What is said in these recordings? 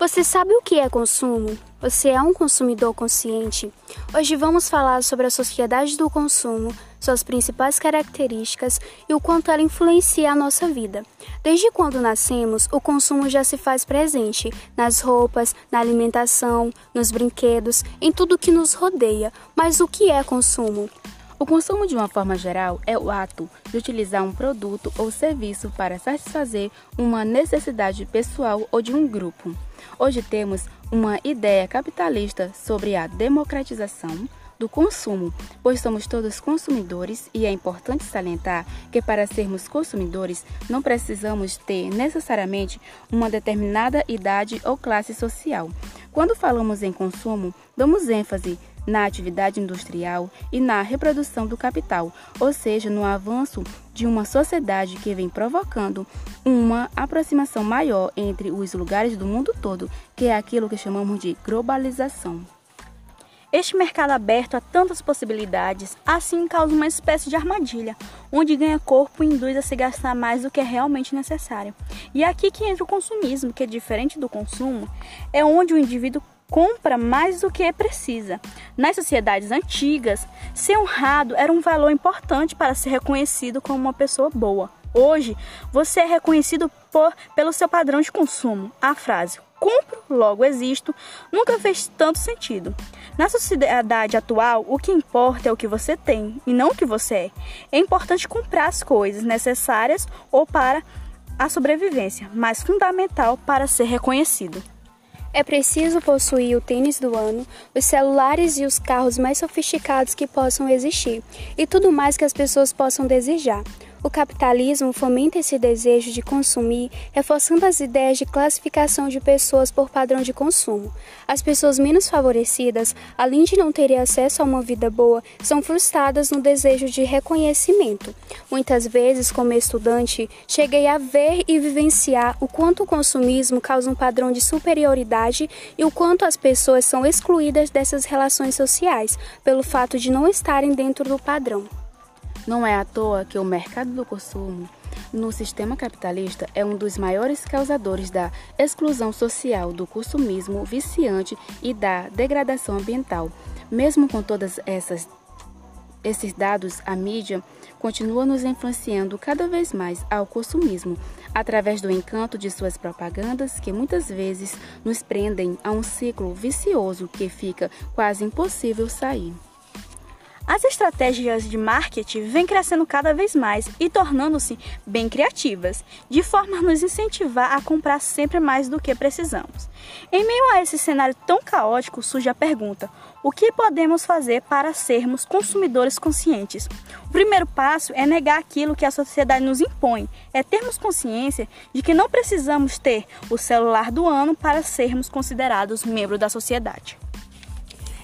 Você sabe o que é consumo? Você é um consumidor consciente? Hoje vamos falar sobre a sociedade do consumo, suas principais características e o quanto ela influencia a nossa vida. Desde quando nascemos, o consumo já se faz presente nas roupas, na alimentação, nos brinquedos, em tudo que nos rodeia. Mas o que é consumo? O consumo, de uma forma geral, é o ato de utilizar um produto ou serviço para satisfazer uma necessidade pessoal ou de um grupo. Hoje temos uma ideia capitalista sobre a democratização do consumo, pois somos todos consumidores e é importante salientar que para sermos consumidores não precisamos ter necessariamente uma determinada idade ou classe social. Quando falamos em consumo, damos ênfase na atividade industrial e na reprodução do capital, ou seja, no avanço de uma sociedade que vem provocando uma aproximação maior entre os lugares do mundo todo, que é aquilo que chamamos de globalização. Este mercado aberto a tantas possibilidades, assim causa uma espécie de armadilha, onde ganha corpo e induz a se gastar mais do que é realmente necessário. E é aqui que entra o consumismo, que é diferente do consumo, é onde o indivíduo compra mais do que precisa. Nas sociedades antigas, ser honrado era um valor importante para ser reconhecido como uma pessoa boa. Hoje, você é reconhecido por, pelo seu padrão de consumo. A frase compro, logo existo, nunca fez tanto sentido. Na sociedade atual, o que importa é o que você tem e não o que você é. É importante comprar as coisas necessárias ou para a sobrevivência, mas fundamental para ser reconhecido. É preciso possuir o tênis do ano, os celulares e os carros mais sofisticados que possam existir, e tudo mais que as pessoas possam desejar. O capitalismo fomenta esse desejo de consumir, reforçando as ideias de classificação de pessoas por padrão de consumo. As pessoas menos favorecidas, além de não terem acesso a uma vida boa, são frustradas no desejo de reconhecimento. Muitas vezes, como estudante, cheguei a ver e vivenciar o quanto o consumismo causa um padrão de superioridade e o quanto as pessoas são excluídas dessas relações sociais pelo fato de não estarem dentro do padrão. Não é à toa que o mercado do consumo no sistema capitalista é um dos maiores causadores da exclusão social, do consumismo viciante e da degradação ambiental. Mesmo com todas essas esses dados, a mídia continua nos influenciando cada vez mais ao consumismo, através do encanto de suas propagandas, que muitas vezes nos prendem a um ciclo vicioso que fica quase impossível sair. As estratégias de marketing vêm crescendo cada vez mais e tornando-se bem criativas, de forma a nos incentivar a comprar sempre mais do que precisamos. Em meio a esse cenário tão caótico, surge a pergunta: o que podemos fazer para sermos consumidores conscientes? O primeiro passo é negar aquilo que a sociedade nos impõe, é termos consciência de que não precisamos ter o celular do ano para sermos considerados membro da sociedade.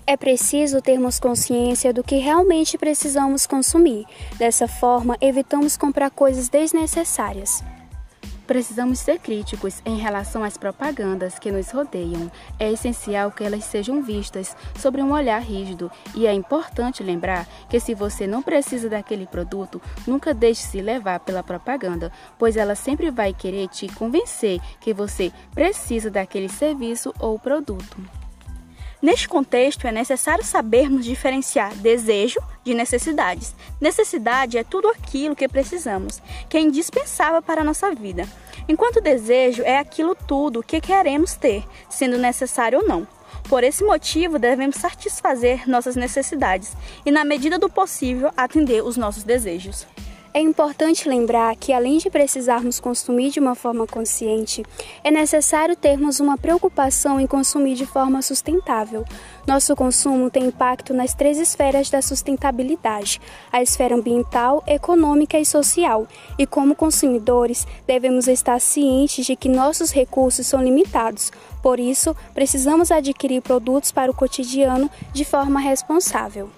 É preciso termos consciência do que realmente precisamos consumir. Dessa forma, evitamos comprar coisas desnecessárias. Precisamos ser críticos em relação às propagandas que nos rodeiam. É essencial que elas sejam vistas sobre um olhar rígido e é importante lembrar que se você não precisa daquele produto, nunca deixe se levar pela propaganda, pois ela sempre vai querer te convencer que você precisa daquele serviço ou produto. Neste contexto, é necessário sabermos diferenciar desejo de necessidades. Necessidade é tudo aquilo que precisamos, que é indispensável para a nossa vida, enquanto desejo é aquilo tudo que queremos ter, sendo necessário ou não. Por esse motivo, devemos satisfazer nossas necessidades e, na medida do possível, atender os nossos desejos. É importante lembrar que, além de precisarmos consumir de uma forma consciente, é necessário termos uma preocupação em consumir de forma sustentável. Nosso consumo tem impacto nas três esferas da sustentabilidade: a esfera ambiental, econômica e social. E, como consumidores, devemos estar cientes de que nossos recursos são limitados. Por isso, precisamos adquirir produtos para o cotidiano de forma responsável.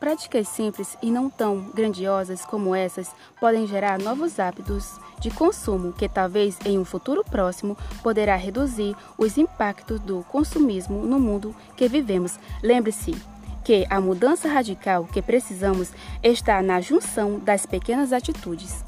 Práticas simples e não tão grandiosas como essas podem gerar novos hábitos de consumo que talvez em um futuro próximo poderá reduzir os impactos do consumismo no mundo que vivemos. Lembre-se que a mudança radical que precisamos está na junção das pequenas atitudes.